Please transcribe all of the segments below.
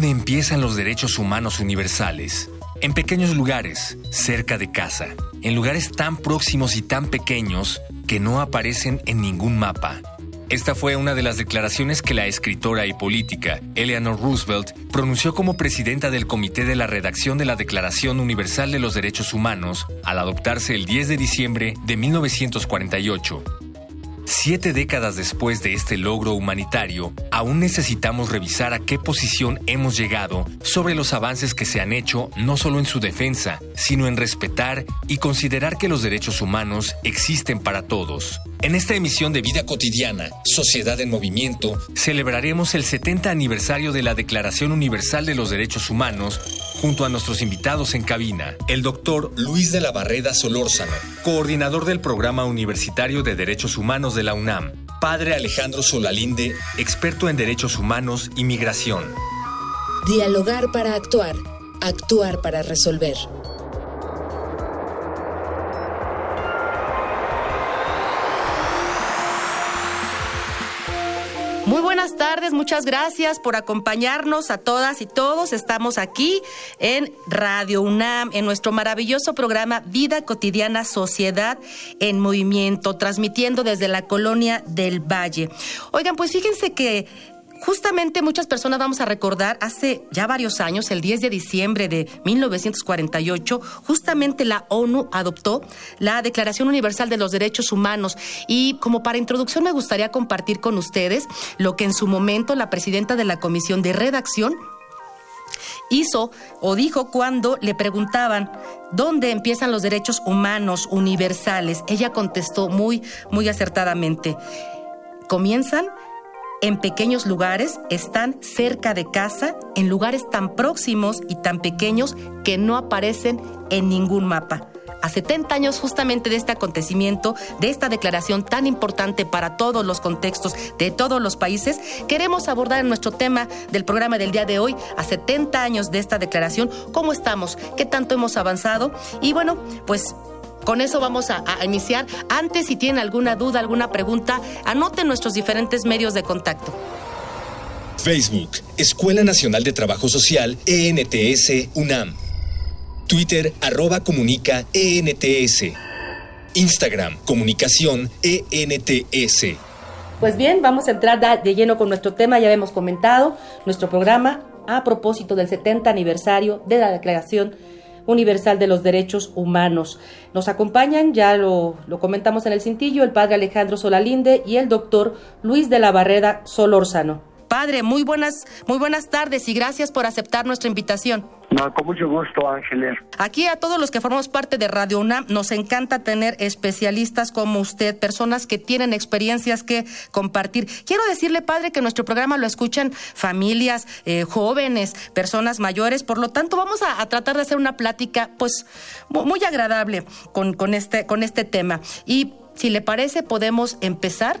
¿Dónde empiezan los derechos humanos universales? En pequeños lugares, cerca de casa, en lugares tan próximos y tan pequeños que no aparecen en ningún mapa. Esta fue una de las declaraciones que la escritora y política Eleanor Roosevelt pronunció como presidenta del Comité de la Redacción de la Declaración Universal de los Derechos Humanos al adoptarse el 10 de diciembre de 1948. Siete décadas después de este logro humanitario, aún necesitamos revisar a qué posición hemos llegado sobre los avances que se han hecho no solo en su defensa, sino en respetar y considerar que los derechos humanos existen para todos. En esta emisión de Vida Cotidiana, Sociedad en Movimiento, celebraremos el 70 aniversario de la Declaración Universal de los Derechos Humanos junto a nuestros invitados en cabina, el doctor Luis de la Barreda Solórzano, coordinador del Programa Universitario de Derechos Humanos de la UNAM, padre Alejandro Solalinde, experto en derechos humanos y migración. Dialogar para actuar, actuar para resolver. Muy buenas tardes, muchas gracias por acompañarnos a todas y todos. Estamos aquí en Radio UNAM, en nuestro maravilloso programa Vida Cotidiana Sociedad en Movimiento, transmitiendo desde la colonia del Valle. Oigan, pues fíjense que Justamente muchas personas vamos a recordar hace ya varios años, el 10 de diciembre de 1948, justamente la ONU adoptó la Declaración Universal de los Derechos Humanos y como para introducción me gustaría compartir con ustedes lo que en su momento la presidenta de la Comisión de Redacción hizo o dijo cuando le preguntaban dónde empiezan los derechos humanos universales. Ella contestó muy, muy acertadamente. Comienzan en pequeños lugares, están cerca de casa, en lugares tan próximos y tan pequeños que no aparecen en ningún mapa. A 70 años justamente de este acontecimiento, de esta declaración tan importante para todos los contextos de todos los países, queremos abordar en nuestro tema del programa del día de hoy, a 70 años de esta declaración, cómo estamos, qué tanto hemos avanzado y bueno, pues con eso vamos a, iniciar. Antes, si tienen alguna duda, alguna pregunta, anoten nuestros diferentes medios de contacto. Facebook, Escuela Nacional de Trabajo Social, ENTS, UNAM. Twitter, arroba comunica, ENTS. Instagram, comunicación, ENTS. Pues bien, vamos a entrar de lleno con nuestro tema, ya hemos comentado, nuestro programa a propósito del 70 aniversario de la Declaración Universal de los Derechos Humanos. Nos acompañan, ya lo, comentamos en el cintillo, el padre Alejandro Solalinde y el doctor Luis de la Barreda Solórzano. Padre, muy buenas, muy buenas tardes y gracias por aceptar nuestra invitación. No, con mucho gusto, Ángeles. Aquí a todos los que formamos parte de Radio UNAM nos encanta tener especialistas como usted, personas que tienen experiencias que compartir. Quiero decirle, padre, que nuestro programa lo escuchan familias, eh, jóvenes, personas mayores, por lo tanto vamos a, tratar de hacer una plática pues muy agradable con, con, este, con este tema. Y si le parece, podemos empezar.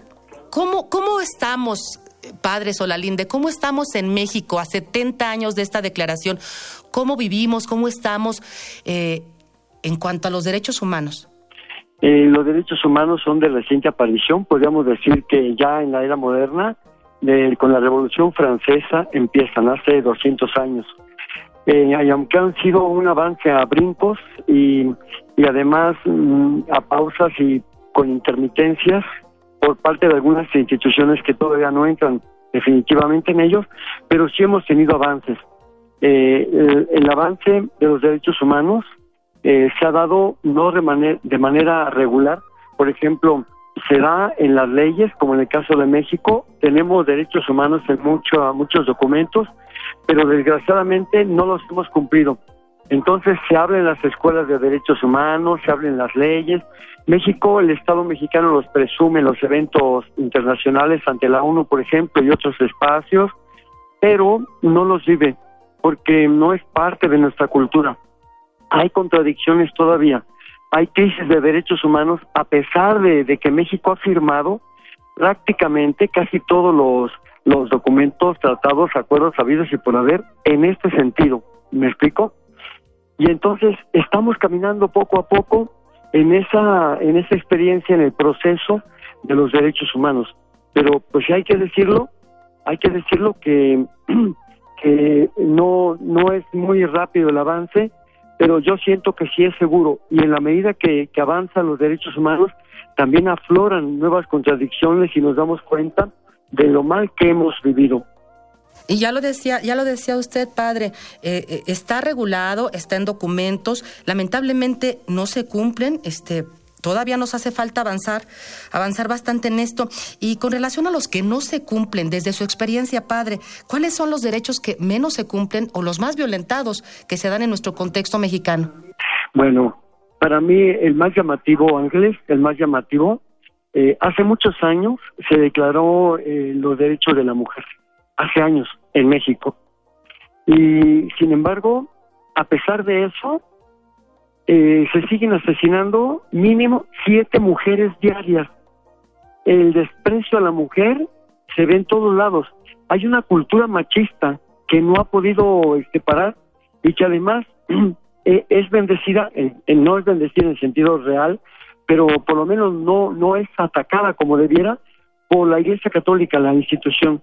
¿Cómo, cómo estamos Padre Solalinde, ¿cómo estamos en México a 70 años de esta declaración? ¿Cómo vivimos? ¿Cómo estamos eh, en cuanto a los derechos humanos? Eh, los derechos humanos son de reciente aparición, podríamos decir que ya en la era moderna, con la Revolución Francesa, empiezan hace 200 años. Eh, y aunque han sido un avance a brincos y, además mm, a pausas y con intermitencias, por parte de algunas instituciones que todavía no entran definitivamente en ellos, pero sí hemos tenido avances. Eh, el, avance de los derechos humanos eh, se ha dado no de, manera, de manera regular, por ejemplo, se da en las leyes, como en el caso de México, tenemos derechos humanos en mucho, muchos documentos, pero desgraciadamente no los hemos cumplido. Entonces se abren las escuelas de derechos humanos, se abren las leyes. México, el Estado mexicano los presume en los eventos internacionales ante la ONU, por ejemplo, y otros espacios. pero no los vive porque no es parte de nuestra cultura. Hay contradicciones todavía, hay crisis de derechos humanos a pesar de, que México ha firmado prácticamente casi todos los, los documentos, tratados, acuerdos habidos y por haber en este sentido. ¿Me explico? Y entonces estamos caminando poco a poco en esa, en esa experiencia, en el proceso de los derechos humanos. Pero pues hay que decirlo, hay que decirlo que, que no, no es muy rápido el avance, pero yo siento que sí es seguro. Y en la medida que, que avanzan los derechos humanos, también afloran nuevas contradicciones y nos damos cuenta de lo mal que hemos vivido. Y ya lo decía, ya lo decía usted, padre, eh, eh, está regulado, está en documentos, lamentablemente no se cumplen, este, todavía nos hace falta avanzar, avanzar bastante en esto. Y con relación a los que no se cumplen, desde su experiencia, padre, ¿cuáles son los derechos que menos se cumplen o los más violentados que se dan en nuestro contexto mexicano? Bueno, para mí el más llamativo, Ángeles, el más llamativo, eh, hace muchos años se declaró los derechos de la mujer, hace años en México. Y sin embargo, a pesar de eso, eh, se siguen asesinando mínimo siete mujeres diarias. El desprecio a la mujer se ve en todos lados. Hay una cultura machista que no ha podido este, parar y que además eh, es bendecida, no es bendecida en sentido real, pero por lo menos no, no es atacada como debiera por la Iglesia Católica, la institución.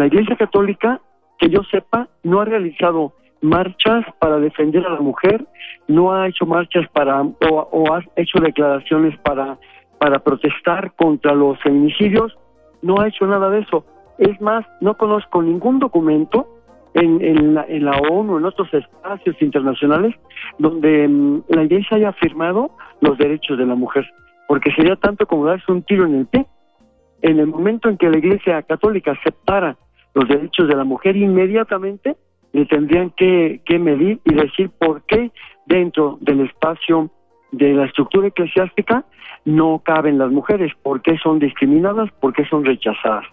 La Iglesia Católica, que yo sepa, no ha realizado marchas para defender a la mujer, no ha hecho marchas para o, ha hecho declaraciones para para protestar contra los feminicidios, no ha hecho nada de eso. Es más, no conozco ningún documento en, en, la, en la ONU, en otros espacios internacionales, donde mm, la Iglesia haya afirmado los derechos de la mujer, porque sería tanto como darse un tiro en el pie. En el momento en que la Iglesia Católica aceptara los derechos de la mujer inmediatamente le tendrían que, medir y decir por qué dentro del espacio de la estructura eclesiástica no caben las mujeres, por qué son discriminadas, por qué son rechazadas.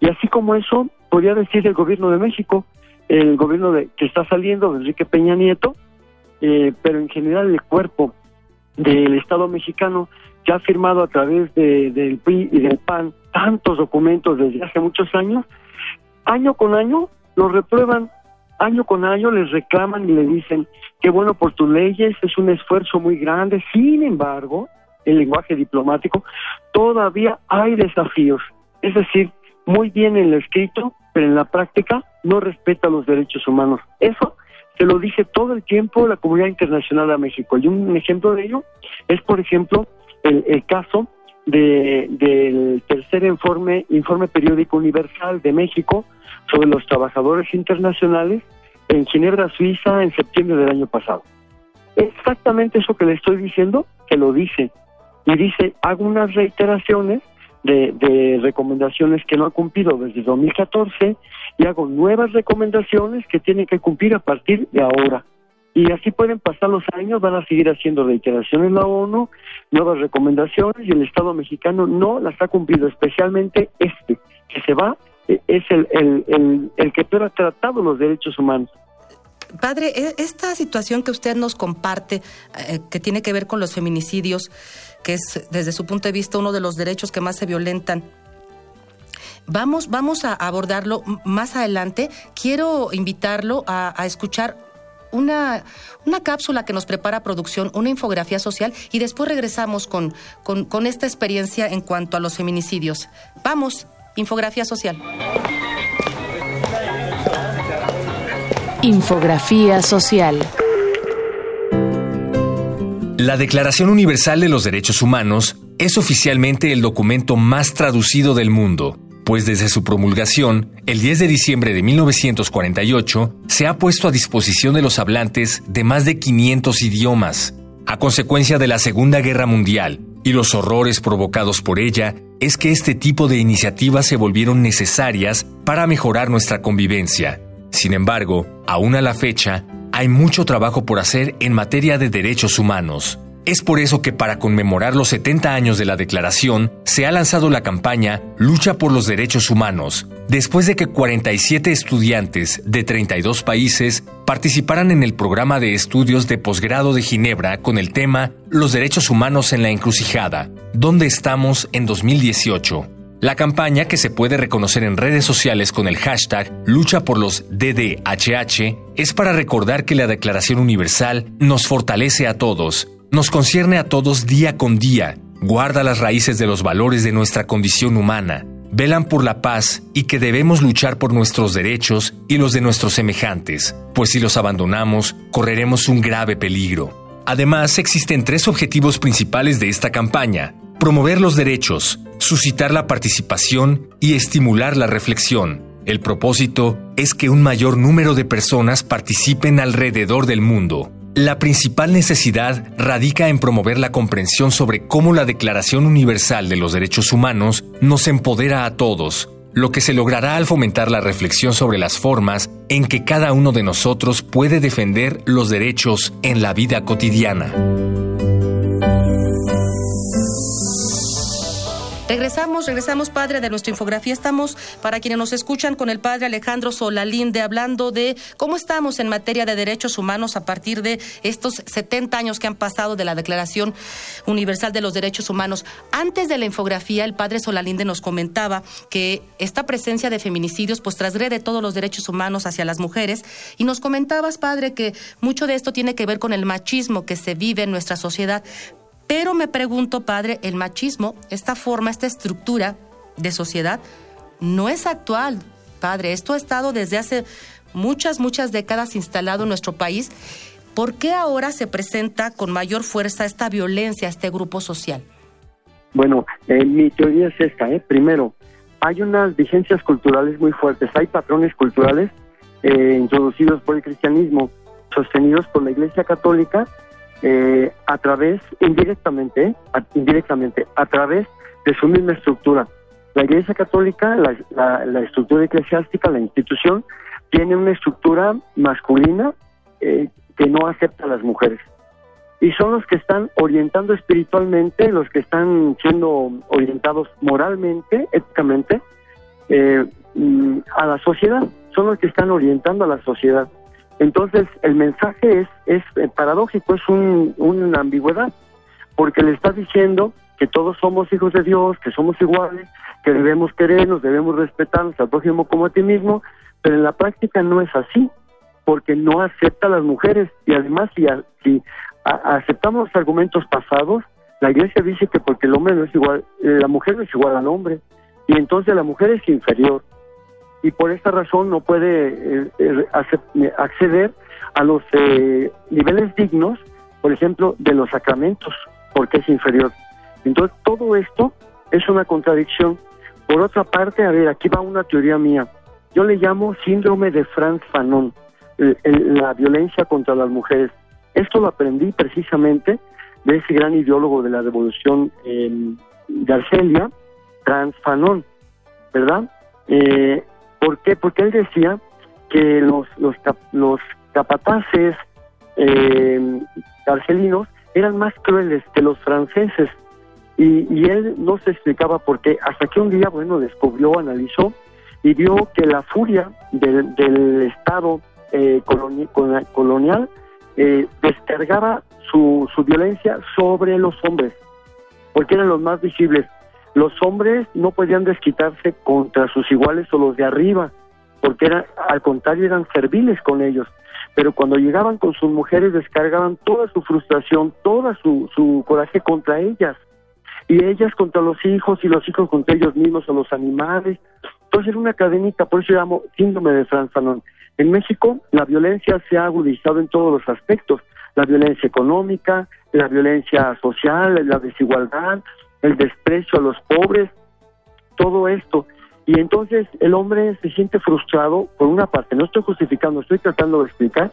Y así como eso, podría decir el gobierno de México, el gobierno de, que está saliendo de Enrique Peña Nieto, eh, pero en general el cuerpo del Estado mexicano que ha firmado a través de, del PRI y del PAN tantos documentos desde hace muchos años, año con año lo reprueban, año con año les reclaman y le dicen que bueno por tus leyes, es un esfuerzo muy grande, sin embargo, el lenguaje diplomático, todavía hay desafíos, es decir, muy bien en lo escrito, pero en la práctica no respeta los derechos humanos. Eso se lo dice todo el tiempo la comunidad internacional a México. Y un ejemplo de ello es, por ejemplo, el, el caso de, del tercer informe, informe periódico universal de México, sobre los trabajadores internacionales en Ginebra, Suiza, en septiembre del año pasado. Exactamente eso que le estoy diciendo, que lo dice. Y dice, hago unas reiteraciones de, de recomendaciones que no ha cumplido desde 2014 y hago nuevas recomendaciones que tienen que cumplir a partir de ahora. Y así pueden pasar los años, van a seguir haciendo reiteraciones la ONU, nuevas recomendaciones y el Estado mexicano no las ha cumplido, especialmente este, que se va es el, el, el, que peor ha tratado los derechos humanos. Padre, e, esta situación que usted nos comparte, eh, que tiene que ver con los feminicidios, que es desde su punto de vista uno de los derechos que más se violentan, vamos, vamos a abordarlo más adelante. Quiero invitarlo a, escuchar una, una, cápsula que nos prepara producción, una infografía social, y después regresamos con, con, con esta experiencia en cuanto a los feminicidios. Vamos. Infografía social. Infografía social. La Declaración Universal de los Derechos Humanos es oficialmente el documento más traducido del mundo, pues desde su promulgación, el 10 de diciembre de 1948, se ha puesto a disposición de los hablantes de más de 500 idiomas. A consecuencia de la Segunda Guerra Mundial y los horrores provocados por ella, es que este tipo de iniciativas se volvieron necesarias para mejorar nuestra convivencia. Sin embargo, aún a la fecha, hay mucho trabajo por hacer en materia de derechos humanos. Es por eso que para conmemorar los 70 años de la declaración, se ha lanzado la campaña Lucha por los Derechos Humanos, después de que 47 estudiantes de 32 países participaran en el programa de estudios de posgrado de Ginebra con el tema Los Derechos Humanos en la Encrucijada, ¿dónde estamos en 2018? La campaña, que se puede reconocer en redes sociales con el hashtag Lucha por los DDHH, es para recordar que la Declaración Universal nos fortalece a todos, nos concierne a todos día con día, guarda las raíces de los valores de nuestra condición humana, velan por la paz y que debemos luchar por nuestros derechos y los de nuestros semejantes, pues si los abandonamos, correremos un grave peligro. Además, existen tres objetivos principales de esta campaña. Promover los derechos, suscitar la participación y estimular la reflexión. El propósito es que un mayor número de personas participen alrededor del mundo la principal necesidad radica en promover la comprensión sobre cómo la Declaración Universal de los Derechos Humanos nos empodera a todos, lo que se logrará al fomentar la reflexión sobre las formas en que cada uno de nosotros puede defender los derechos en la vida cotidiana. Regresamos, regresamos, padre, de nuestra infografía. Estamos, para quienes nos escuchan, con el padre Alejandro Solalinde, hablando de cómo estamos en materia de derechos humanos a partir de estos 70 años que han pasado de la Declaración Universal de los Derechos Humanos. Antes de la infografía, el padre Solalinde nos comentaba que esta presencia de feminicidios pues trasgrede todos los derechos humanos hacia las mujeres y nos comentabas, padre, que mucho de esto tiene que ver con el machismo que se vive en nuestra sociedad. Pero me pregunto, padre, el machismo, esta forma, esta estructura de sociedad, no es actual, padre. Esto ha estado desde hace muchas, muchas décadas instalado en nuestro país. ¿Por qué ahora se presenta con mayor fuerza esta violencia este grupo social? Bueno, eh, mi teoría es esta. ¿eh? Primero, hay unas vigencias culturales muy fuertes, hay patrones culturales eh, introducidos por el cristianismo, sostenidos por la Iglesia Católica eh, a través, indirectamente, indirectamente, a través de su misma estructura. La Iglesia Católica, la, la, estructura eclesiástica, la institución, tiene una estructura masculina eh, que no acepta a las mujeres. Y son los que están orientando espiritualmente, los que están siendo orientados moralmente, éticamente, eh, mm, a la sociedad. Son los que están orientando a la sociedad. Entonces, el mensaje es, es eh, paradójico, es una ambigüedad, porque le está diciendo que todos somos hijos de Dios, que somos iguales, que debemos querernos, debemos respetarnos al prójimo como a ti mismo, pero en la práctica no es así, porque no acepta a las mujeres. Y además si, si aceptamos los argumentos pasados, la iglesia dice que porque el hombre no es igual, la mujer no es igual al hombre, y entonces la mujer es inferior y por esta razón no puede eh, eh, eh, acceder a los niveles dignos, por ejemplo, de los sacramentos, porque es inferior. Entonces, todo esto es una contradicción. Por otra parte, a ver, aquí va una teoría mía. Yo le llamo síndrome de Franz Fanon, la violencia contra las mujeres. Esto lo aprendí precisamente de ese gran ideólogo de la revolución de Argelia, Franz Fanon, ¿verdad? Eh, ¿Por qué? Porque él decía que los, los, los capataces eh, argelinos eran más crueles que los franceses. Y, y, él no se explicaba por qué, hasta que un día, bueno, descubrió, analizó y vio que la furia del, del Estado eh, colonial eh, descargaba su, su violencia sobre los hombres, porque eran los más visibles. Los hombres no podían desquitarse contra sus iguales o los de arriba, porque era, al contrario eran serviles con ellos. Pero cuando llegaban con sus mujeres descargaban toda su frustración, toda su, su coraje contra ellas. Y ellas contra los hijos y los hijos contra ellos mismos o los animales. Entonces era una cadenita, por eso llamo síndrome de Franz Fanon. En México la violencia se ha agudizado en todos los aspectos. La violencia económica, la violencia social, la desigualdad, el desprecio a los pobres, todo esto. Y entonces el hombre se siente frustrado, por una parte, no estoy justificando, estoy tratando de explicar,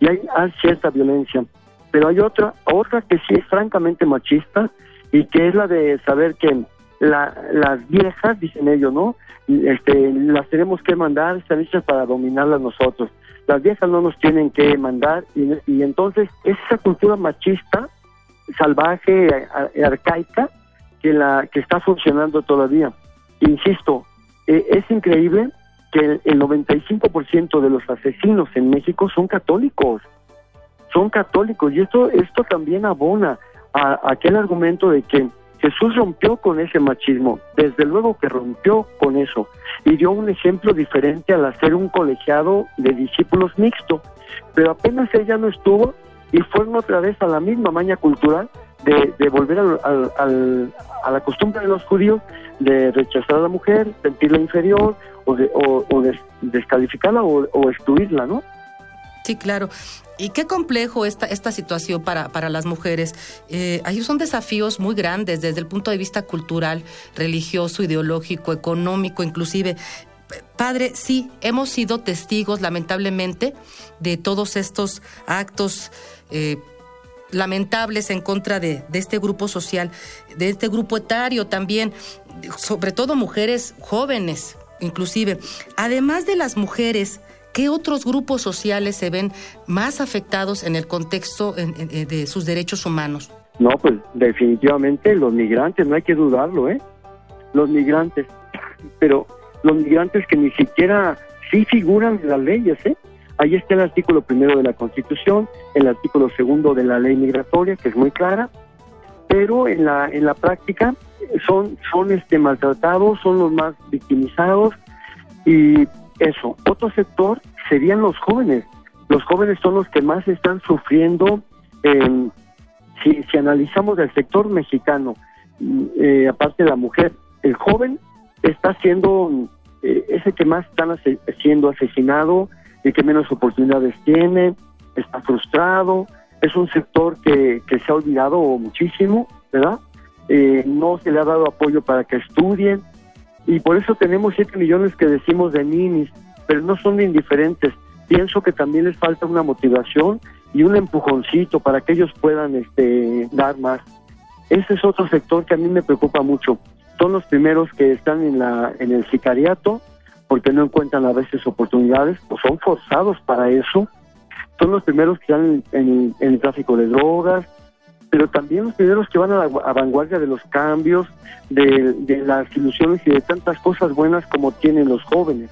y hay, cierta violencia. Pero hay otra, otra que sí es francamente machista, y que es la de saber que las viejas, dicen ellos, ¿no? Este, las tenemos que mandar, están hechas para dominarlas nosotros. Las viejas no nos tienen que mandar, y entonces esa cultura machista salvaje, arcaica, que, la, que está funcionando todavía. Insisto, eh, es increíble que el, 95% de los asesinos en México son católicos, son católicos, y esto, esto también abona a aquel argumento de que Jesús rompió con ese machismo, desde luego que rompió con eso, y dio un ejemplo diferente al hacer un colegiado de discípulos mixto, pero apenas ella no estuvo y fueron otra vez a la misma maña cultural de, volver a la costumbre de los judíos de rechazar a la mujer, sentirla inferior o, de, o, descalificarla o, excluirla, ¿no? Sí, claro. Y qué complejo esta, esta situación para, para las mujeres. Eh, ahí son desafíos muy grandes desde el punto de vista cultural, religioso, ideológico, económico, inclusive. Padre, sí, hemos sido testigos, lamentablemente, de todos estos actos eh, lamentables en contra de, este grupo social, de este grupo etario también, sobre todo mujeres jóvenes, inclusive. Además de las mujeres, ¿qué otros grupos sociales se ven más afectados en el contexto de sus derechos humanos? No, pues definitivamente los migrantes, no hay que dudarlo, ¿eh? Los migrantes, pero los migrantes que ni siquiera sí figuran en las leyes, ¿eh? Ahí está el artículo primero de la Constitución, el artículo segundo de la ley migratoria, que es muy clara, pero en la, en la práctica son, son este, maltratados, son los más victimizados y eso. Otro sector serían los jóvenes. Los jóvenes son los que más están sufriendo. si, si analizamos el sector mexicano, eh, aparte de la mujer, el joven está siendo eh, ese que más están siendo asesinado, y que menos oportunidades tiene, está frustrado, es un sector que, se ha olvidado muchísimo, ¿verdad? Eh, no se le ha dado apoyo para que estudien y por eso tenemos 7 millones que decimos de ninis, pero no son indiferentes. Pienso que también les falta una motivación y un empujoncito para que ellos puedan este, dar más. Ese es otro sector que a mí me preocupa mucho. Son los primeros que están en, la, en el sicariato, porque no encuentran a veces oportunidades o son forzados para eso. Son los primeros que están en, el tráfico de drogas, pero también los primeros que van a la vanguardia de los cambios, de, de las ilusiones y de tantas cosas buenas como tienen los jóvenes.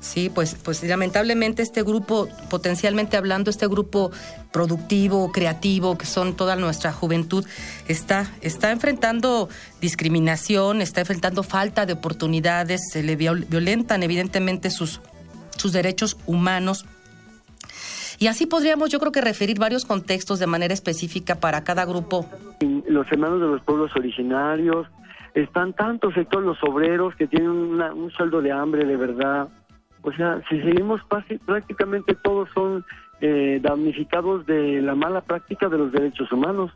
Sí, pues, pues lamentablemente este grupo, potencialmente hablando, este grupo productivo, creativo, que son toda nuestra juventud, está, está enfrentando discriminación, está enfrentando falta de oportunidades, se le violentan evidentemente sus, sus derechos humanos. Y así podríamos, yo creo que referir varios contextos de manera específica para cada grupo. Los hermanos de los pueblos originarios, están tantos sectores, los obreros que tienen un sueldo de hambre de verdad, o sea, si seguimos prácticamente todos son eh, damnificados de la mala práctica de los derechos humanos.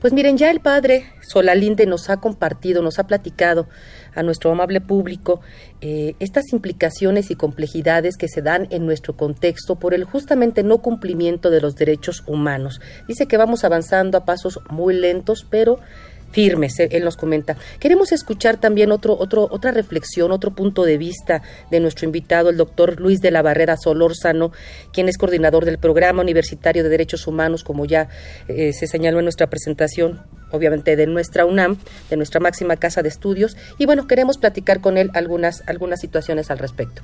Pues miren, ya el padre Solalinde nos ha compartido, nos ha platicado a nuestro amable público eh, estas implicaciones y complejidades que se dan en nuestro contexto por el justamente no cumplimiento de los derechos humanos. Dice que vamos avanzando a pasos muy lentos, pero firmes, él nos comenta. Queremos escuchar también otro, otro, otra reflexión, otro punto de vista de nuestro invitado, el doctor Luis de la Barrera Solórzano, quien es coordinador del Programa Universitario de Derechos Humanos, como ya eh, se señaló en nuestra presentación, obviamente de nuestra UNAM, de nuestra máxima casa de estudios, y bueno, queremos platicar con él algunas, algunas situaciones al respecto.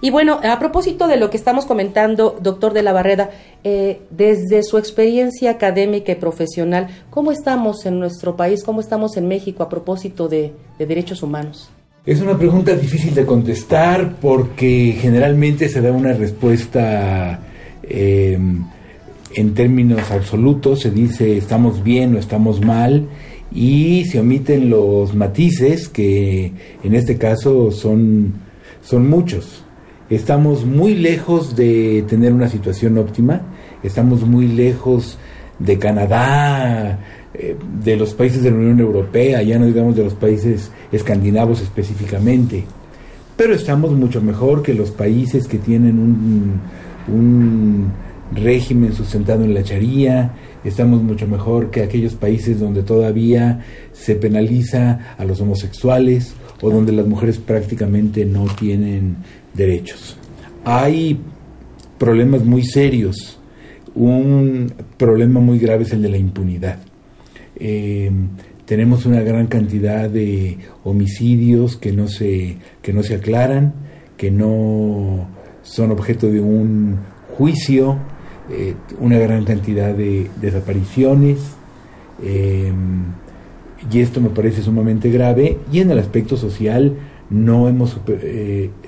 Y bueno, a propósito de lo que estamos comentando, doctor de la Barreda, eh, desde su experiencia académica y profesional, ¿cómo estamos en nuestro país, cómo estamos en México a propósito de, derechos humanos? Es una pregunta difícil de contestar porque generalmente se da una respuesta eh, en términos absolutos, se dice estamos bien o estamos mal y se omiten los matices que en este caso son, son muchos. Estamos muy lejos de tener una situación óptima, estamos muy lejos de Canadá, eh, de los países de la Unión Europea, ya no digamos de los países escandinavos específicamente, pero estamos mucho mejor que los países que tienen un, un régimen sustentado en la charía, estamos mucho mejor que aquellos países donde todavía se penaliza a los homosexuales o donde las mujeres prácticamente no tienen derechos. Hay problemas muy serios. Un problema muy grave es el de la impunidad. eh, tenemos una gran cantidad de homicidios que no se, que no se aclaran, que no son objeto de un juicio, eh, una gran cantidad de desapariciones, y esto me parece sumamente grave, y en el aspecto social no hemos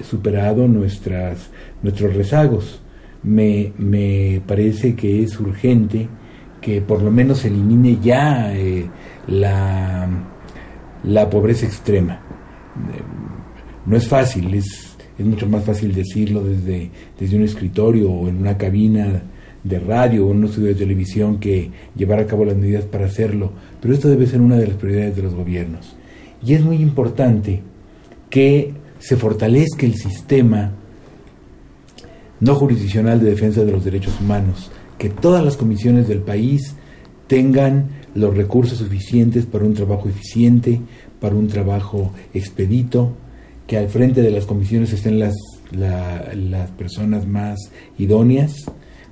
superado nuestras, nuestros rezagos me, me parece que es urgente que por lo menos se elimine ya eh, la, la pobreza extrema. No es fácil, es, es mucho más fácil decirlo desde, desde un escritorio o en una cabina de radio o un estudio de televisión que llevar a cabo las medidas para hacerlo, pero esto debe ser una de las prioridades de los gobiernos. Y es muy importante que se fortalezca el sistema no jurisdiccional de defensa de los derechos humanos, que todas las comisiones del país tengan los recursos suficientes para un trabajo eficiente, para un trabajo expedito, que al frente de las comisiones estén las, las personas más idóneas,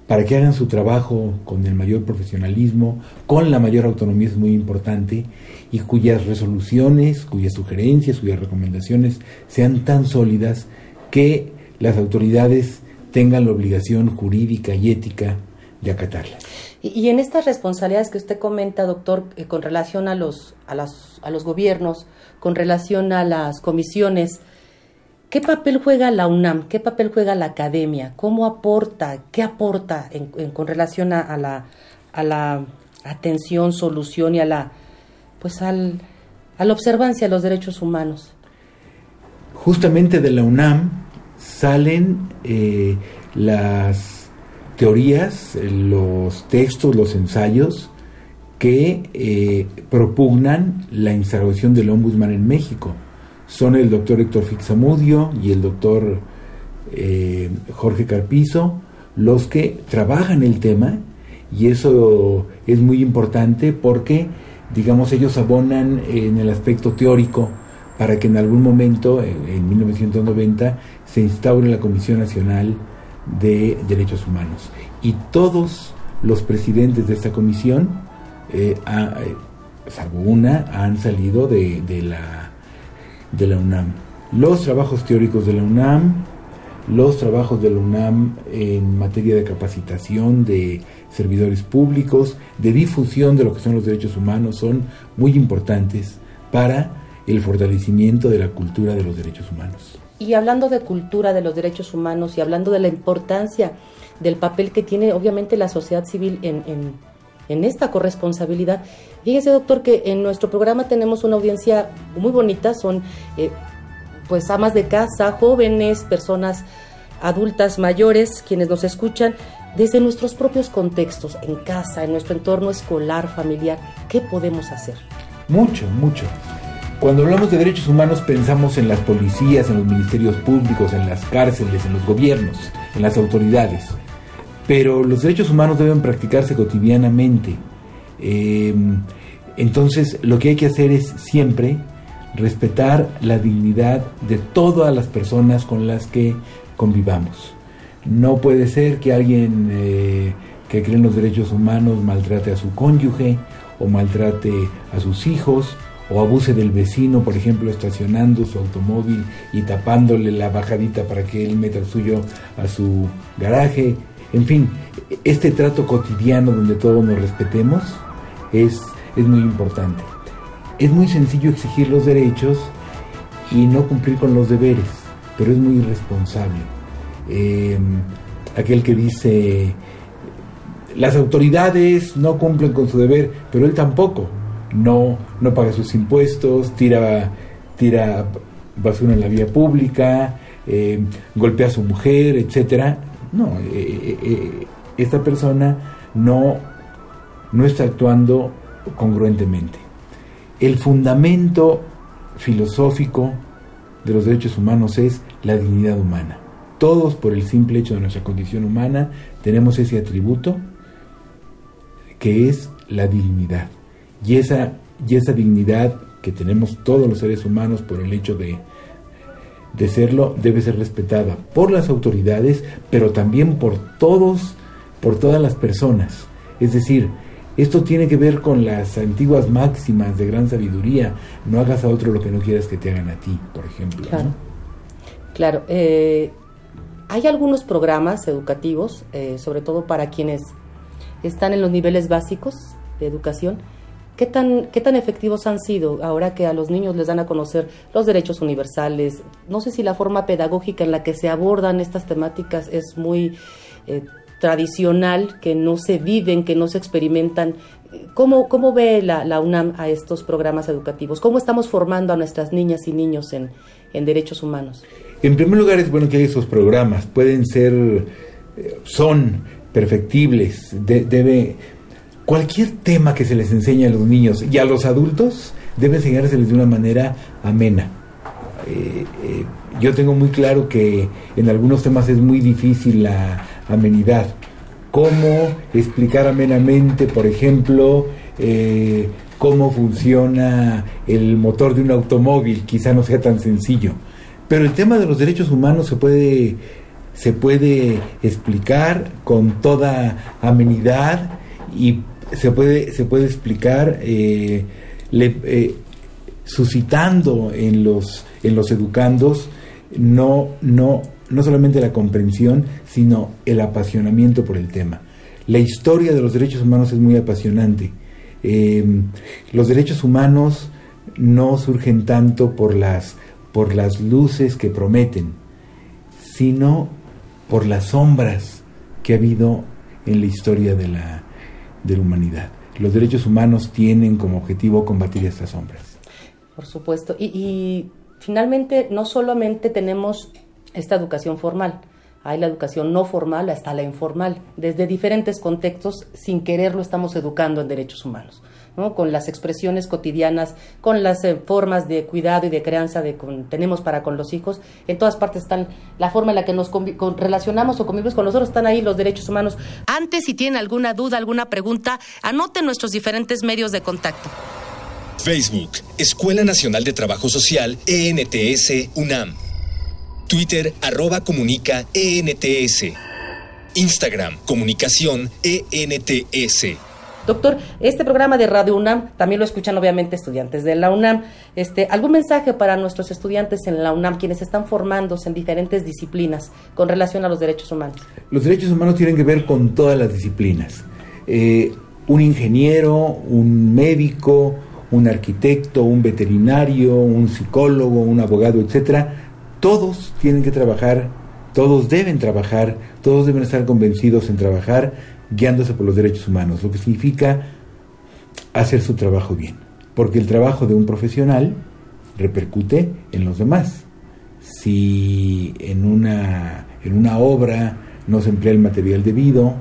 para que hagan su trabajo con el mayor profesionalismo, con la mayor autonomía es muy importante, y cuyas resoluciones, cuyas sugerencias, cuyas recomendaciones sean tan sólidas que las autoridades tengan la obligación jurídica y ética de acatarla. Y, en estas responsabilidades que usted comenta, doctor, eh, con relación a los, a, las, a los gobiernos, con relación a las comisiones, ¿qué papel juega la UNAM? ¿Qué papel juega la academia? ¿Cómo aporta? ¿Qué aporta en, con relación a, la, a la atención, solución y a la, pues al, a la observancia de los derechos humanos? Justamente de la UNAM salen eh, las teorías, los textos, los ensayos que eh, propugnan la instalación del ombudsman en México. Son el doctor Héctor Fixamudio y el doctor eh, Jorge Carpizo los que trabajan el tema y eso es muy importante porque, digamos, ellos abonan en el aspecto teórico para que en algún momento, en 1990, se instaure la Comisión Nacional de Derechos Humanos. Y todos los presidentes de esta comisión, eh, eh, salvo una, han salido de, la, de la UNAM. Los trabajos teóricos de la UNAM, los trabajos de la UNAM en materia de capacitación de servidores públicos, de difusión de lo que son los derechos humanos, son muy importantes para el fortalecimiento de la cultura de los derechos humanos. Y hablando de cultura de los derechos humanos y hablando de la importancia del papel que tiene obviamente la sociedad civil en, en, esta corresponsabilidad, fíjese doctor que en nuestro programa tenemos una audiencia muy bonita, son eh, pues amas de casa, jóvenes, personas adultas mayores, quienes nos escuchan desde nuestros propios contextos, en casa, en nuestro entorno escolar, familiar, ¿qué podemos hacer? Mucho, mucho. Cuando hablamos de derechos humanos pensamos en las policías, en los ministerios públicos, en las cárceles, en los gobiernos, en las autoridades. Pero los derechos humanos deben practicarse cotidianamente. Em, entonces lo que hay que hacer es siempre respetar la dignidad de todas las personas con las que convivamos. No puede ser que alguien eh, que cree en los derechos humanos maltrate a su cónyuge o maltrate a sus hijos o abuse del vecino, por ejemplo, estacionando su automóvil y tapándole la bajadita para que él meta el suyo a su garaje. En fin, este trato cotidiano donde todos nos respetemos es, es muy importante. Es muy sencillo exigir los derechos y no cumplir con los deberes, pero es muy irresponsable. Em, aquel que dice, las autoridades no cumplen con su deber, pero él tampoco no, no paga sus impuestos, tira, tira basura en la vía pública, eh, golpea a su mujer, etcétera. No, eh, eh, esta persona no, no está actuando congruentemente. El fundamento filosófico de los derechos humanos es la dignidad humana. Todos, por el simple hecho de nuestra condición humana, tenemos ese atributo que es la dignidad. Y esa, y esa dignidad que tenemos todos los seres humanos por el hecho de, de serlo debe ser respetada por las autoridades, pero también por todos, por todas las personas. Es decir, Esto tiene que ver con las antiguas máximas de gran sabiduría. No hagas a otro lo que no quieras que te hagan a ti, por ejemplo. Claro. Claro. Eh, hay algunos programas educativos, eh, sobre todo para quienes están en los niveles básicos de educación. ¿Qué tan, ¿Qué tan efectivos han sido ahora que a los niños les dan a conocer los derechos universales? No sé si la forma pedagógica en la que se abordan estas temáticas es muy eh, tradicional, que no se viven, que no se experimentan. ¿Cómo, cómo ve la, la, UNAM a estos programas educativos? ¿Cómo estamos formando a nuestras niñas y niños en, en derechos humanos? En primer lugar es bueno que haya esos programas, pueden ser, eh, son perfectibles, de, debe, cualquier tema que se les enseñe a los niños y a los adultos debe enseñárseles de una manera amena. Eh, eh, yo tengo muy claro que en algunos temas es muy difícil la amenidad. ¿Cómo explicar amenamente, por ejemplo, eh, cómo funciona el motor de un automóvil? Quizá no sea tan sencillo. Pero el tema de los derechos humanos se puede, se puede explicar con toda amenidad y se puede, se puede explicar eh, le, eh, suscitando en los, en los educandos no, no, no solamente la comprensión, sino el apasionamiento por el tema. La historia de los derechos humanos es muy apasionante. Eh, los derechos humanos no surgen tanto por las por las luces que prometen, sino por las sombras que ha habido en la historia de la, humanidad. Los derechos humanos tienen como objetivo combatir estas sombras. Por supuesto. Y finalmente, no solamente tenemos esta educación formal, hay la educación no formal hasta la informal. Desde diferentes contextos, sin quererlo, estamos educando en derechos humanos con las expresiones cotidianas, con las eh, formas de cuidado y de crianza que tenemos para con los hijos. En todas partes están la forma en la que nos relacionamos o convivimos con nosotros, están ahí los derechos humanos. Antes, si tienen alguna duda, alguna pregunta, anoten nuestros diferentes medios de contacto. Facebook, Escuela Nacional de Trabajo Social, ENTS, UNAM. Twitter, arroba comunica, ENTS. Instagram, comunicación, ENTS. Doctor, este programa de Radio UNAM también lo escuchan obviamente estudiantes de la UNAM. Este, ¿Algún mensaje para nuestros estudiantes en la UNAM, quienes están formándose en diferentes disciplinas con relación a los derechos humanos? Los derechos humanos tienen que ver con todas las disciplinas. Eh, un ingeniero, un médico, un arquitecto, un veterinario, un psicólogo, un abogado, etcétera, todos tienen que trabajar, todos deben trabajar, todos deben estar convencidos en trabajar guiándose por los derechos humanos, lo que significa hacer su trabajo bien, porque el trabajo de un profesional repercute en los demás. Si en una, en una obra no se emplea el material debido,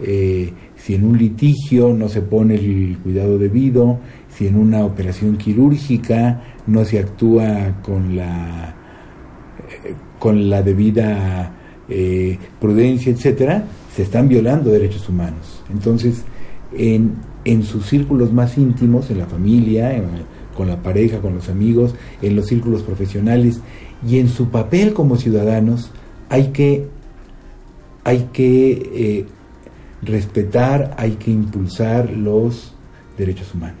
eh, si en un litigio no se pone el cuidado debido, si en una operación quirúrgica no se actúa con la, con la debida eh, prudencia, etcétera, se están violando derechos humanos. Entonces, en, en sus círculos más íntimos, en la familia, con la pareja, con los amigos, en los círculos profesionales y en su papel como ciudadanos, hay que, hay que eh, respetar, hay que impulsar los derechos humanos.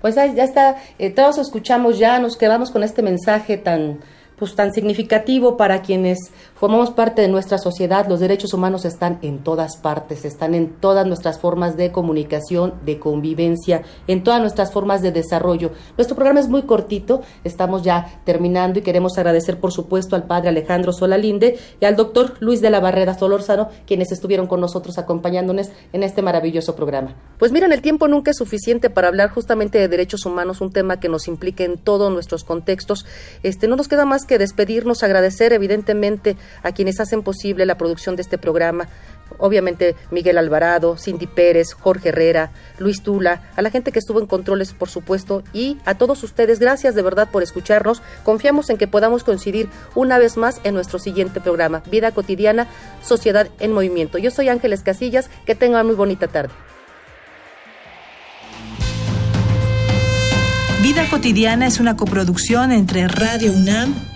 Pues ya está, eh, todos escuchamos ya, nos quedamos con este mensaje tan, pues tan significativo para quienes formamos parte de nuestra sociedad. Los derechos humanos están en todas partes, están en todas nuestras formas de comunicación, de convivencia, en todas nuestras formas de desarrollo. Nuestro programa es muy cortito, estamos ya terminando y queremos agradecer por supuesto al padre Alejandro Solalinde y al doctor Luis de la Barrera Solórzano, quienes estuvieron con nosotros acompañándonos en este maravilloso programa. Pues miren, el tiempo nunca es suficiente para hablar justamente de derechos humanos, un tema que nos implica en todos nuestros contextos. Este, no nos queda más que despedirnos, agradecer evidentemente a quienes hacen posible la producción de este programa, obviamente Miguel Alvarado, Cindy Pérez, Jorge Herrera, Luis Tula, a la gente que estuvo en controles, por supuesto, y a todos ustedes, gracias de verdad por escucharnos. Confiamos en que podamos coincidir una vez más en nuestro siguiente programa, Vida Cotidiana, Sociedad en Movimiento. Yo soy Ángeles Casillas, que tengan muy bonita tarde. Vida Cotidiana es una coproducción entre Radio UNAM